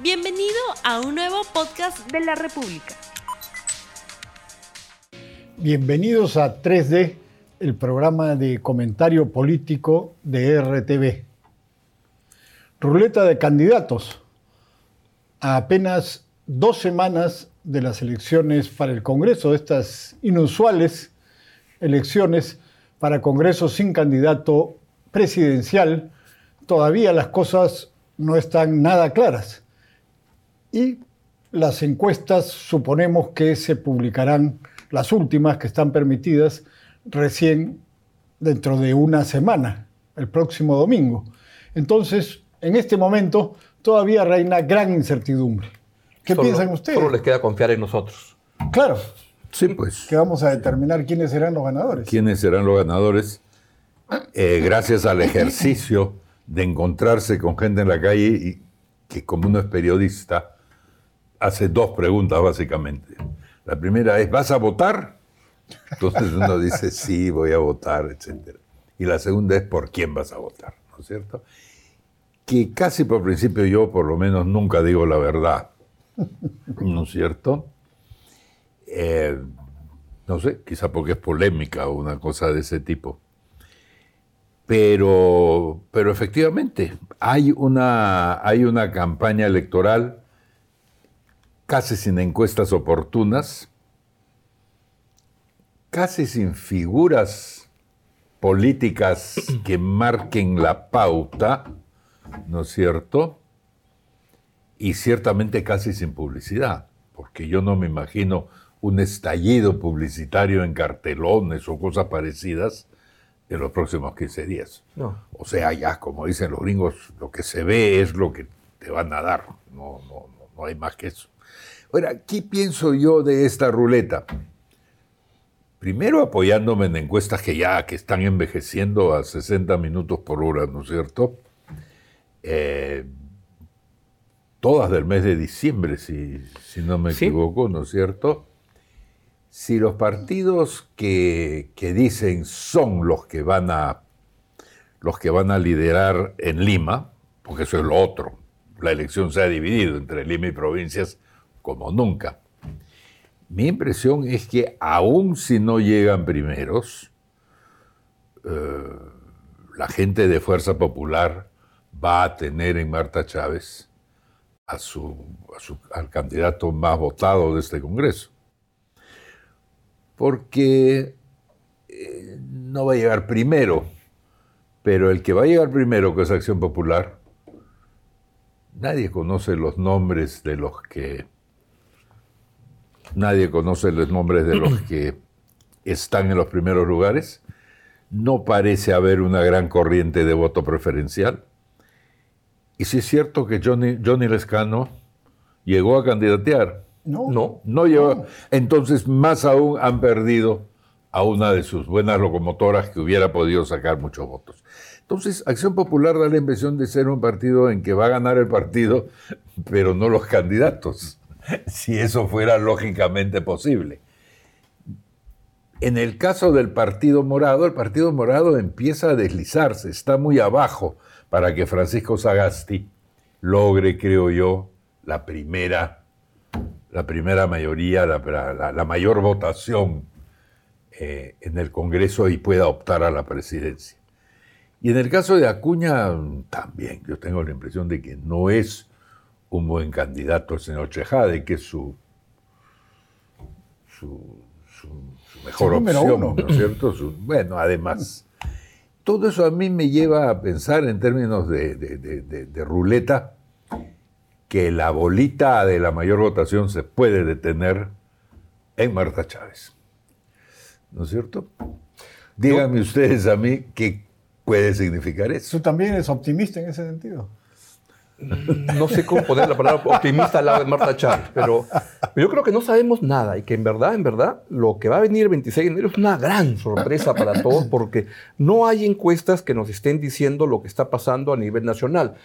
Bienvenido a un nuevo podcast de la República. Bienvenidos a 3D, el programa de comentario político de RTV. Ruleta de candidatos. A apenas dos semanas de las elecciones para el Congreso, estas inusuales elecciones para Congreso sin candidato presidencial, todavía las cosas no están nada claras. Y las encuestas suponemos que se publicarán, las últimas que están permitidas, recién dentro de una semana, el próximo domingo. Entonces, en este momento todavía reina gran incertidumbre. ¿Qué piensan ustedes? Solo les queda confiar en nosotros. Claro. Sí, pues. Que vamos a determinar quiénes serán los ganadores. ¿Quiénes serán los ganadores? Eh, gracias al ejercicio de encontrarse con gente en la calle y que como uno es periodista, hace dos preguntas básicamente. La primera es, ¿vas a votar? Entonces uno dice, sí, voy a votar, etc. Y la segunda es, ¿por quién vas a votar? ¿No es cierto? Que casi por principio yo por lo menos nunca digo la verdad. ¿No es cierto? Eh, no sé, quizá porque es polémica o una cosa de ese tipo. Pero, pero efectivamente, hay una, hay una campaña electoral casi sin encuestas oportunas, casi sin figuras políticas que marquen la pauta, ¿no es cierto? Y ciertamente casi sin publicidad, porque yo no me imagino un estallido publicitario en cartelones o cosas parecidas en los próximos 15 días. No. O sea, ya, como dicen los gringos, lo que se ve es lo que te van a dar. No, no, no, no hay más que eso. Ahora, ¿qué pienso yo de esta ruleta? Primero apoyándome en encuestas que ya que están envejeciendo a 60 minutos por hora, ¿no es cierto? Eh, todas del mes de diciembre, si, si no me Sí. equivoco, ¿no es cierto? Si los partidos que, que dicen son los que van a los que van a liderar en Lima, porque eso es lo otro, la elección se ha dividido entre Lima y provincias como nunca. Mi impresión es que aun si no llegan primeros, eh, la gente de Fuerza Popular va a tener en Marta Chávez a su, al candidato más votado de este Congreso. Porque eh, no va a llegar primero, pero el que va a llegar primero, que es Acción Popular, nadie conoce los nombres de los que nadie conoce los nombres de los que están en los primeros lugares. No parece haber una gran corriente de voto preferencial. Y sí es cierto que Johnny, Johnny Lescano llegó a candidatear. No. No. No llegó. Entonces, más aún han perdido a una de sus buenas locomotoras que hubiera podido sacar muchos votos. Entonces, Acción Popular da la impresión de ser un partido en que va a ganar el partido, pero no los candidatos, si eso fuera lógicamente posible. En el caso del Partido Morado, el Partido Morado empieza a deslizarse, está muy abajo para que Francisco Sagasti logre, creo yo, la primera, la primera mayoría, la, mayor votación eh, en el Congreso y pueda optar a la presidencia. Y en el caso de Acuña, también, yo tengo la impresión de que no es un buen candidato el señor Chejade, que es su, su, su- su mejor opción, uno. ¿no es cierto? Bueno, además, todo eso a mí me lleva a pensar en términos de, de- de- de- de ruleta, que la bolita de la mayor votación se puede detener en Marta Chávez. ¿No es cierto? Díganme ustedes a mí qué puede significar eso. ¿Tú también eres optimista en ese sentido? No sé cómo poner la palabra optimista al lado de Marta Chávez, pero yo creo que no sabemos nada y que en verdad, en verdad, lo que va a venir el 26 de enero es una gran sorpresa para todos porque no hay encuestas que nos estén diciendo lo que está pasando a nivel nacional.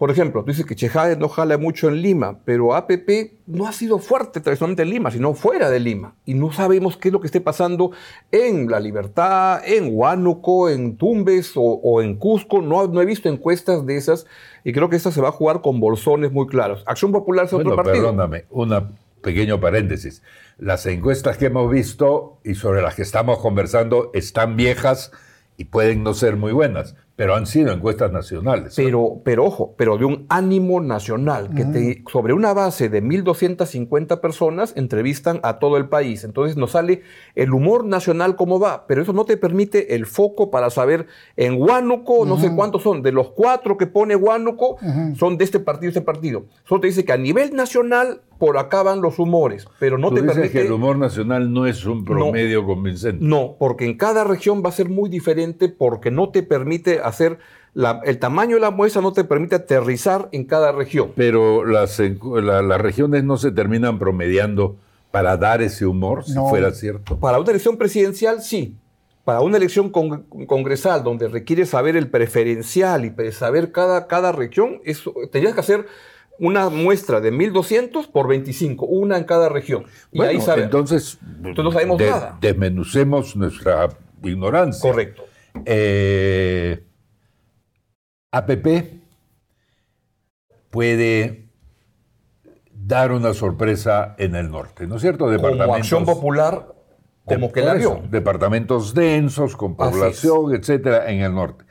Por ejemplo, tú dices que Chejade no jala mucho en Lima, pero APP no ha sido fuerte tradicionalmente en Lima, sino fuera de Lima. Y no sabemos qué es lo que esté pasando en La Libertad, en Huánuco, en Tumbes o, o en Cusco. No, no, he visto encuestas de esas y creo que esta se va a jugar con bolsones muy claros. Acción Popular es bueno, otro partido. Perdóname, un pequeño paréntesis. Las encuestas que hemos visto y sobre las que estamos conversando están viejas y pueden no ser muy buenas pero han sido encuestas nacionales. Pero, pero ojo, pero de un ánimo nacional, que te, sobre una base de 1.250 personas entrevistan a todo el país. Entonces nos sale el humor nacional cómo va, pero eso no te permite el foco para saber en Huánuco, no sé cuántos son, de los cuatro que pone Huánuco, son de este partido, este partido. Solo te dice que a nivel nacional por acá van los humores, pero no ¿Tú te dices permite... que el humor nacional no es un promedio no, convincente. No, porque en cada región va a ser muy diferente porque no te permite hacer... La, el tamaño de la muestra no te permite aterrizar en cada región. Pero las, la, las regiones no se terminan promediando para dar ese humor, si No. fuera cierto. Para una elección presidencial, sí. Para una elección con- congresal, donde requiere saber el preferencial y saber cada, cada región, eso, tendrías que hacer una muestra de 1200 por 25, una en cada región. Y ahí saber. entonces, Entonces no sabemos nada. desmenucemos nuestra ignorancia. Correcto. Eh, APP puede dar una sorpresa en el norte, ¿no es cierto? Como Acción Popular, como de- que la vio. Departamentos densos, con población, etcétera, en el norte.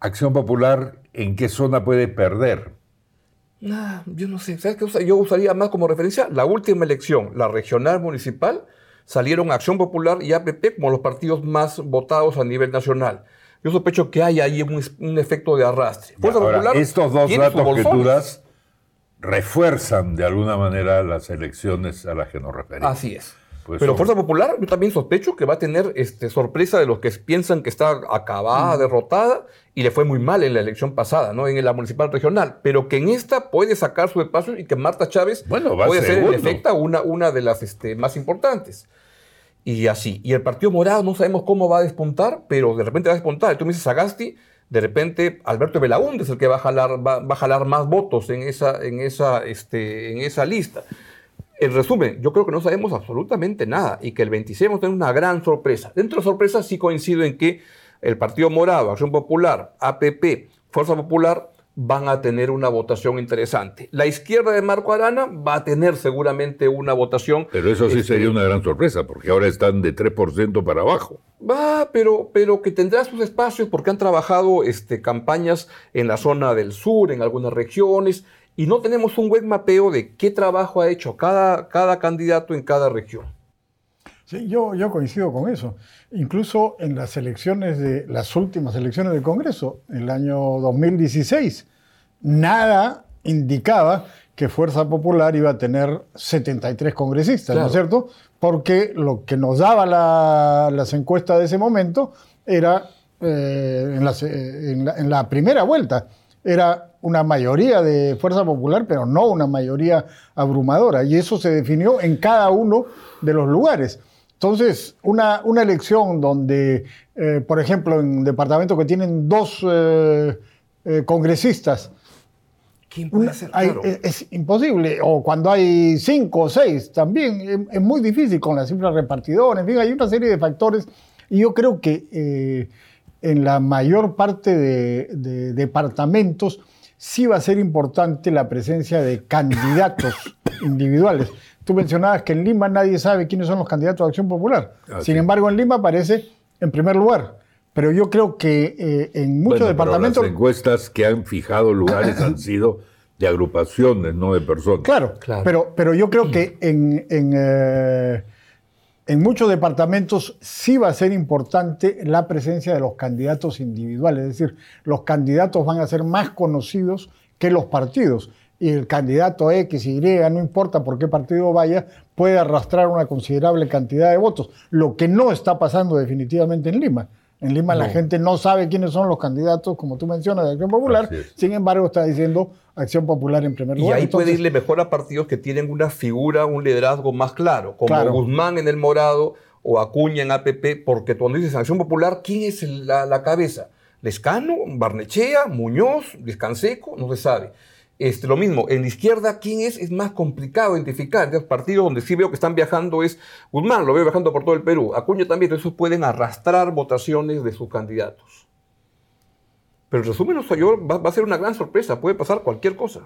Acción Popular, ¿en qué zona puede perder? Nah, yo no sé. ¿Sabes qué? usa- Yo usaría más como referencia la última elección, la regional municipal, salieron Acción Popular y APP como los partidos más votados a nivel nacional. Yo sospecho que hay ahí un, efecto de arrastre. Fuerza Ahora, Popular estos dos datos que tú bolsones. das refuerzan de alguna manera las elecciones a las que nos referimos. Así es. Pues Pero son- Fuerza Popular, yo también sospecho que va a tener este, sorpresa de los que piensan que está acabada, derrotada, y le fue muy mal en la elección pasada, ¿no? En la municipal regional. Pero que en esta puede sacar su espacio y que Marta Chávez Bueno, puede ser en efecto una, una de las este, más importantes. Y así. Y el Partido Morado no sabemos cómo va a despuntar, pero de repente va a despuntar. Tú me dices Sagasti, de repente Alberto Belaúnde es el que va a jalar, va, va a jalar más votos en esa, en esa, este, en esa lista. En resumen, yo creo que no sabemos absolutamente nada y que el 26 vamos a tener una gran sorpresa. Dentro de sorpresas sí coincido en que el Partido Morado, Acción Popular, APP, Fuerza Popular van a tener una votación interesante. La izquierda de Marco Arana va a tener seguramente una votación. Pero eso sí este, sería una gran sorpresa, porque ahora están de 3% para abajo. Va, pero, pero que tendrá sus espacios porque han trabajado este, campañas en la zona del sur, en algunas regiones, y no tenemos un buen mapeo de qué trabajo ha hecho cada, cada candidato en cada región. Sí, yo, yo coincido con eso. Incluso en las elecciones de las últimas elecciones del Congreso, en el año 2016, nada indicaba que Fuerza Popular iba a tener 73 congresistas, ¿no es cierto? Porque lo que nos daba la- las encuestas de ese momento era, eh, en, las- eh, en la, en la primera vuelta, era una mayoría de Fuerza Popular, pero no una mayoría abrumadora. Y eso se definió en cada uno de los lugares. Entonces, una, una elección donde, eh, por ejemplo, en departamentos que tienen dos eh, eh, congresistas, ¿Quién puede ser? hay- es, es imposible. O cuando hay cinco o seis, también es, es muy difícil con las cifras repartidoras. En fin, hay una serie de factores. Y yo creo que en la mayor parte de, de departamentos sí va a ser importante la presencia de candidatos individuales. Tú mencionabas que en Lima nadie sabe quiénes son los candidatos de Acción Popular. Así Sin embargo, en Lima aparece en primer lugar. Pero yo creo que eh, en muchos Bueno, departamentos... las encuestas que han fijado lugares han sido de agrupaciones, no de personas. Claro, Claro. Pero, pero yo creo que en, en, eh, en muchos departamentos sí va a ser importante la presencia de los candidatos individuales, es decir, los candidatos van a ser más conocidos que los partidos. Y el candidato X, Y, no importa por qué partido vaya, puede arrastrar una considerable cantidad de votos, lo que no está pasando definitivamente en Lima. En Lima la gente no sabe quiénes son los candidatos, como tú mencionas, de Acción Popular. Sin embargo, está diciendo Acción Popular en primer Y lugar. ahí puede irle mejor a partidos que tienen una figura, un liderazgo más claro, como Claro. Guzmán en el Morado o Acuña en APP, porque cuando dices Acción Popular, ¿quién es la, la cabeza? Lescano, Barnechea, Muñoz, Descanseco, no se sabe. Este, lo mismo, en la izquierda, ¿quién es? Es más complicado identificar. El partido donde sí veo que están viajando es Guzmán, lo veo viajando por todo el Perú. Acuña también, esos pueden arrastrar votaciones de sus candidatos. Pero en resumen, o sea, yo- va, va a ser una gran sorpresa, puede pasar cualquier cosa.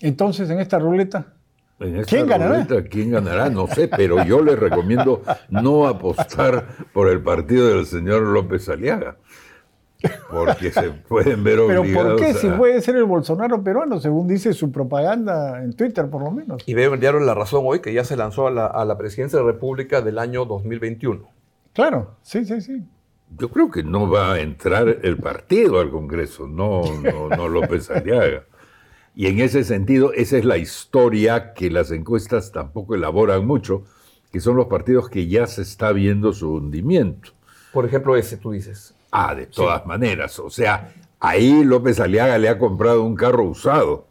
Entonces, en esta ruleta, En esta ¿Quién ganará? ruleta, ¿Quién ganará? No sé, pero yo les recomiendo no apostar por el partido del señor López Aliaga. Porque se pueden ver ¿pero obligados por qué? Si puede ser el Bolsonaro peruano, según dice su propaganda en Twitter, por lo menos. Y veo en el diario La Razón hoy que ya se lanzó a la, a la presidencia de la República del año 2021. Claro, sí, sí, sí. Yo creo que no va a entrar el partido al Congreso, no, no, no López Aliaga. Y en ese sentido, esa es la historia que las encuestas tampoco elaboran mucho, que son los partidos que ya se está viendo su hundimiento. Por ejemplo, ese, tú dices. Ah, de todas maneras. O sea, ahí López Aliaga le ha comprado un carro usado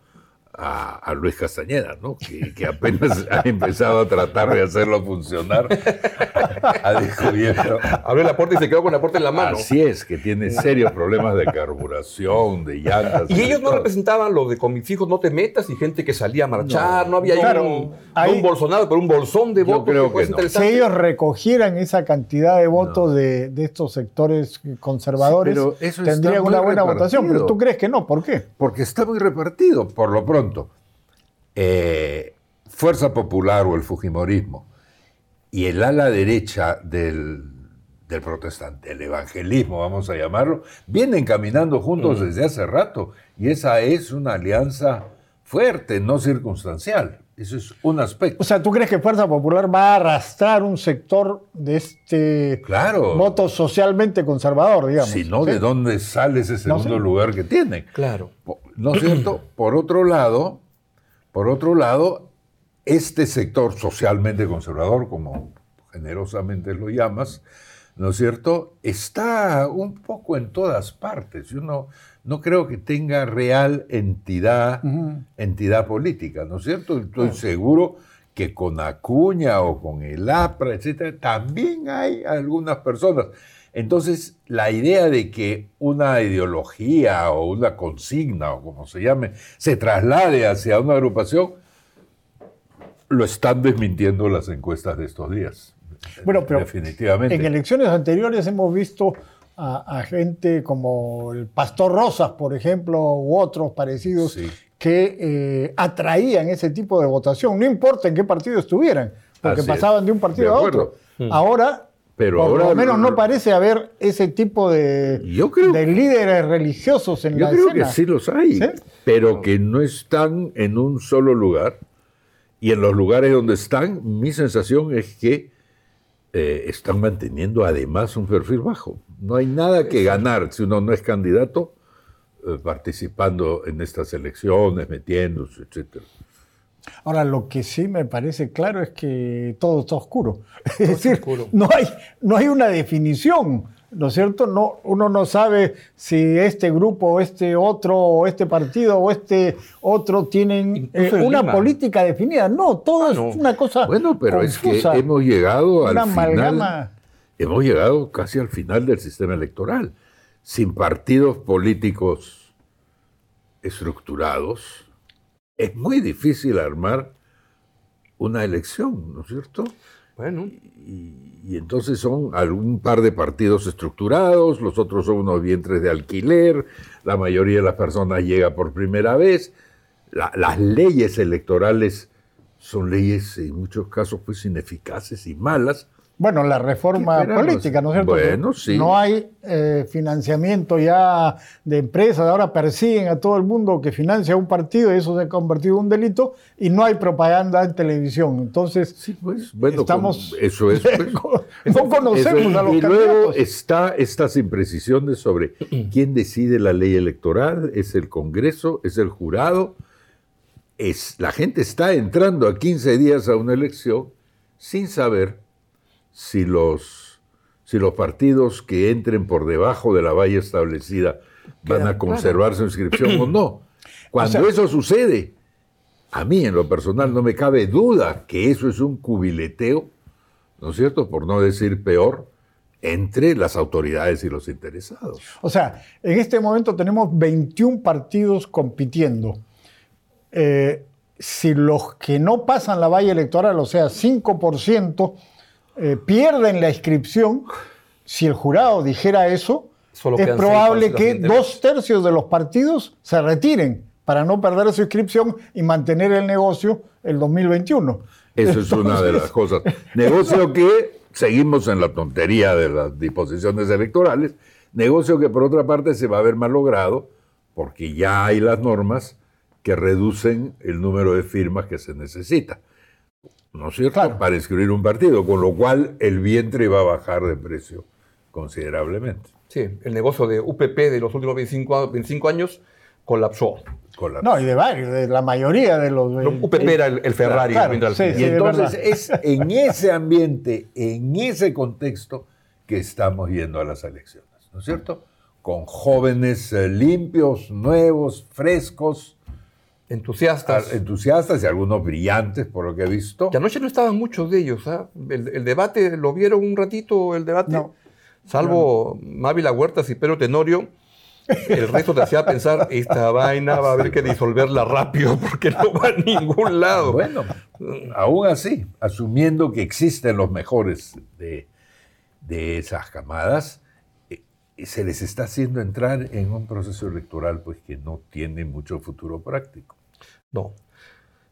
a, a Luis Castañeda, ¿no? Que, que apenas ha empezado a tratar de hacerlo funcionar. ha descubierto. Abrió la puerta y se quedó con la puerta en la mano. Así es, que tiene serios problemas de carburación, de llantas. Y ellos no representaban lo de con mis hijos no te metas y gente que salía a marchar, no, había ahí Claro, un, no un Bolsonaro, pero un bolsón de Yo votos creo puede que ser no. Si ellos recogieran esa cantidad de votos de, de estos sectores conservadores, Sí, pero eso está tendrían una buena repartido. votación. Pero tú crees que no, ¿por qué? Porque está muy repartido, por lo pronto. Eh, Fuerza Popular o el Fujimorismo y el ala derecha del, del protestante, el evangelismo, vamos a llamarlo, vienen caminando juntos desde hace rato y esa es una alianza fuerte, no circunstancial. Eso es un aspecto. O sea, ¿tú crees que Fuerza Popular va a arrastrar un sector de este Claro. voto socialmente conservador, digamos? Si no, ¿Sí? ¿de dónde sale ese No segundo lugar que tiene? Claro. ¿No es cierto? Por otro lado, por otro lado, este sector socialmente conservador, como generosamente lo llamas, ¿no es cierto? Está un poco en todas partes. Yo no, no creo que tenga real entidad, entidad política, ¿no es cierto? Estoy seguro que con Acuña o con el APRA, etcétera, también hay algunas personas. Entonces, la idea de que una ideología o una consigna o como se llame, se traslade hacia una agrupación, lo están desmintiendo las encuestas de estos días. Bueno, pero Definitivamente. En elecciones anteriores hemos visto a, a gente como el Pastor Rosas, por ejemplo, u otros parecidos, Sí. que eh, atraían ese tipo de votación, no importa en qué partido estuvieran, porque Así es. pasaban de un partido De a otro. Ahora, Pero por ahora lo menos no parece haber ese tipo de, Yo creo- de líderes religiosos en Yo la creo escena. que sí los hay, ¿Sí? pero que no están en un solo lugar. Y en los lugares donde están, mi sensación es que eh, están manteniendo además un perfil bajo. No hay nada que ganar si uno no es candidato eh, participando en estas elecciones, metiéndose, etcétera. Ahora, lo que sí me parece claro es que todo está oscuro. Es decir, oscuro. no hay, no hay una definición, ¿no es cierto? No, uno no sabe si este grupo, o este otro, o este partido, o este otro tienen eh, una Lima. política definida. No, todo Ah, es no. una cosa. Bueno, pero es confusa. que hemos llegado al Una final. amalgama. Hemos llegado casi al final del sistema electoral. Sin partidos políticos estructurados, es muy difícil armar una elección, ¿no es cierto? Bueno, Y, y entonces son algún par de partidos estructurados, los otros son unos vientres de alquiler, la mayoría de las personas llega por primera vez. La- las leyes electorales son leyes en muchos casos pues ineficaces y malas. Bueno, la reforma política, ¿no es cierto? Bueno, sí. No hay eh, financiamiento ya de empresas, ahora persiguen a todo el mundo que financia un partido y eso se ha convertido en un delito y no hay propaganda en televisión. Entonces, Sí, pues, bueno, estamos... con- eso es, pues. no conocemos Eso es. a los y luego está estas imprecisiones sobre quién decide la ley electoral, es el Congreso, es el jurado. Es, la gente está entrando a 15 días a una elección sin saber si los, si los partidos que entren por debajo de la valla establecida van a conservar su inscripción o no. Cuando sea- eso sucede, a mí en lo personal no me cabe duda que eso es un cubileteo ¿no es cierto? Por no decir peor, entre las autoridades y los interesados. O sea, en este momento tenemos 21 partidos compitiendo. Eh, si los que no pasan la valla electoral, o sea, 5%, eh, pierden la inscripción, si el jurado dijera eso, Solo es probable que dos tercios de los partidos se retiren para no perder su inscripción y mantener el negocio el 2021. Eso es una de las cosas. Negocio que seguimos en la tontería de las disposiciones electorales, negocio que por otra parte se va a ver mal logrado porque ya hay las normas que reducen el número de firmas que se necesita. ¿No es cierto? Claro. Para inscribir un partido, con lo cual el vientre va a bajar de precio considerablemente. Sí, el negocio de UPP de los últimos 25, a- 25 años colapsó. No, y de varios, de la mayoría de los... No, UPP era el, el Ferrari. Claro, mientras- sí, Y sí, entonces es en ese ambiente, en ese contexto, que estamos yendo a las elecciones, ¿no es cierto? Con jóvenes eh, limpios, nuevos, frescos, Entusiastas. a- entusiastas y algunos brillantes, por lo que he visto. Que anoche no estaban muchos de ellos. ¿ah? El, el debate, ¿lo vieron un ratito el debate? No. Salvo Mávila Huertas y Pedro Tenorio, el resto te hacía pensar, esta vaina va a haber que disolverla rápido porque no va a ningún lado. Bueno, aún así, asumiendo que existen los mejores de, de esas camadas, eh, se les está haciendo entrar en un proceso electoral pues que no tiene mucho futuro práctico. No.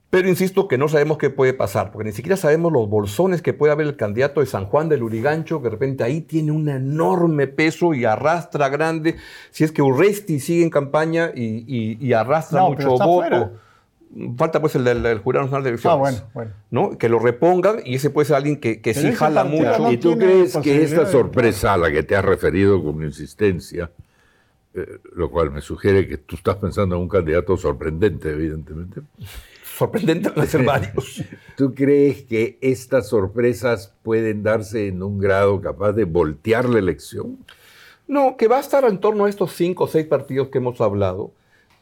Pero insisto que no sabemos qué puede pasar, porque ni siquiera sabemos los bolsones que puede haber el candidato de San Juan del Urigancho, que de repente ahí tiene un enorme peso y arrastra grande. Si es que Urresti sigue en campaña y, y- y arrastra No, mucho voto. fuera. Falta pues el del, Jurado Nacional de Elecciones. Ah, bueno, bueno. ¿no? Que lo repongan y ese puede ser alguien que, que sí jala mucho. no ¿Y tú crees que esta sorpresa a la que te has referido con insistencia, eh, lo cual me sugiere que tú estás pensando en un candidato sorprendente, evidentemente, Sorprendente van a ser varios. ¿tú crees que estas sorpresas pueden darse en un grado capaz de voltear la elección? No, que va a estar en torno a estos cinco o seis partidos que hemos hablado,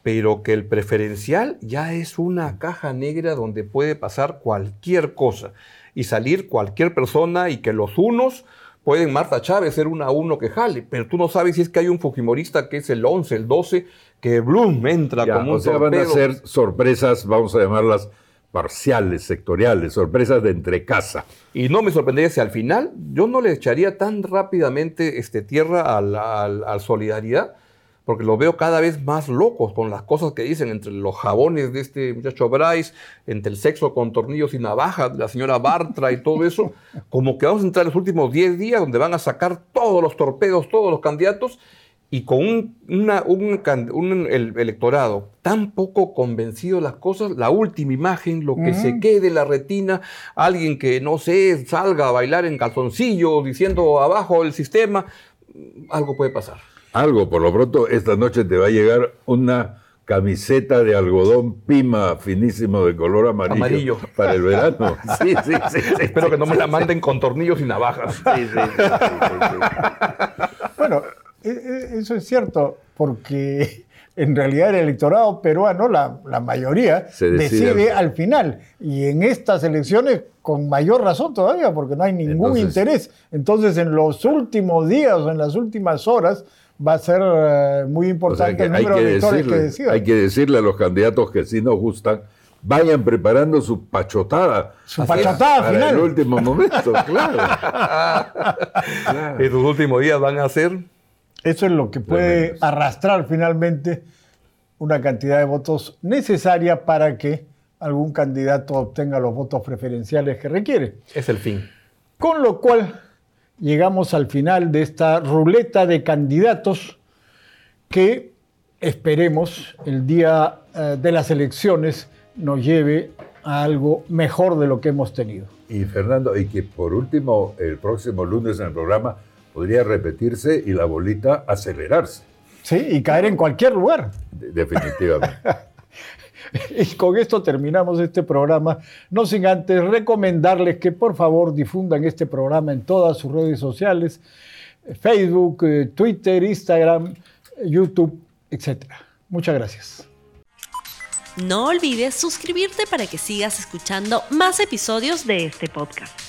pero que el preferencial ya es una caja negra donde puede pasar cualquier cosa y salir cualquier persona y que los unos pueden Marta Chávez ser una a uno que jale, pero tú no sabes si es que hay un Fujimorista que es el 11, el 12, que Bloom entra Ya, como un o sea, van a ser sorpresas, vamos a llamarlas parciales, sectoriales, sorpresas de entrecasa. Y no me sorprendería si al final yo no le echaría tan rápidamente este, tierra al- al Solidaridad, porque los veo cada vez más locos con las cosas que dicen entre los jabones de este muchacho Bryce, entre el sexo con tornillos y navaja de la señora Bartra y todo eso, como que vamos a entrar en los últimos 10 días donde van a sacar todos los torpedos, todos los candidatos, y con un, una- un can- un el- electorado tan poco convencido de las cosas, la última imagen, lo que se quede en la retina, alguien que no sé, salga a bailar en calzoncillo diciendo abajo el sistema, algo puede pasar. Algo, por lo pronto, esta noche te va a llegar una camiseta de algodón pima finísimo de color amarillo, Amarillo. para el verano. Sí, sí, sí. sí, Espero sí, que no me la manden con tornillos y navajas. Sí, sí, sí, sí, sí, Bueno, e- e- eso es cierto, porque en realidad el electorado peruano, la, la mayoría, Se decide decide, al- al final. Y en estas elecciones, con mayor razón todavía, porque no hay ningún Entonces- interés. Entonces, en los últimos días o en las últimas horas, va a ser eh, muy O sea importante que el hay número que, de electores que decirle, decidan. hay que decirle a los candidatos que sí nos gustan, vayan preparando su pachotada. Su Así pachotada para final. el último momento, claro. Claro. Estos últimos días van a ser Eso es lo que puede arrastrar finalmente una cantidad de votos necesaria para que algún candidato obtenga los votos preferenciales que requiere. es el fin. Con lo cual llegamos al final de esta ruleta de candidatos que esperemos el día eh, de las elecciones nos lleve a algo mejor de lo que hemos tenido. Y Fernando, y que por último, el próximo lunes en el programa podría repetirse y la bolita acelerarse, ¿Sí? Y caer en cualquier lugar. de- definitivamente. Y con esto terminamos este programa, no sin antes recomendarles que por favor difundan este programa en todas sus redes sociales, Facebook, eh, Twitter, Instagram, YouTube, etc. Muchas gracias. No olvides suscribirte para que sigas escuchando más episodios de este podcast.